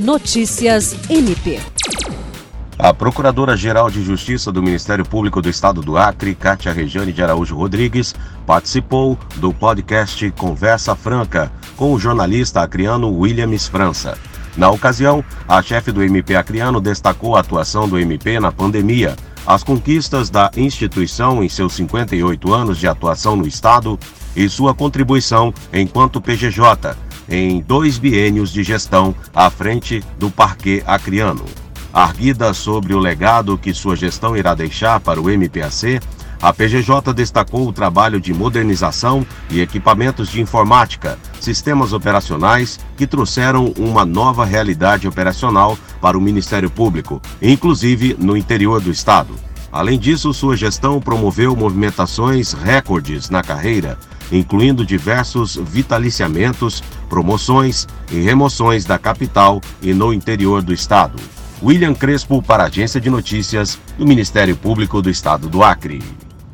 Notícias MP. A Procuradora-Geral de Justiça do Ministério Público do Estado do Acre, Cátia Regiane de Araújo Rodrigues, participou do podcast Conversa Franca com o jornalista acriano Williams França. Na ocasião, a chefe do MP acriano destacou a atuação do MP na pandemia, as conquistas da instituição em seus 58 anos de atuação no Estado e sua contribuição enquanto PGJ em dois biênios de gestão à frente do Parque Acriano. Arguida sobre o legado que sua gestão irá deixar para o MPAC, a PGJ destacou o trabalho de modernização e equipamentos de informática, sistemas operacionais que trouxeram uma nova realidade operacional para o Ministério Público, inclusive no interior do Estado. Além disso, sua gestão promoveu movimentações recordes na carreira, incluindo diversos vitaliciamentos, promoções e remoções da capital e no interior do Estado. William Crespo para a Agência de Notícias do Ministério Público do Estado do Acre.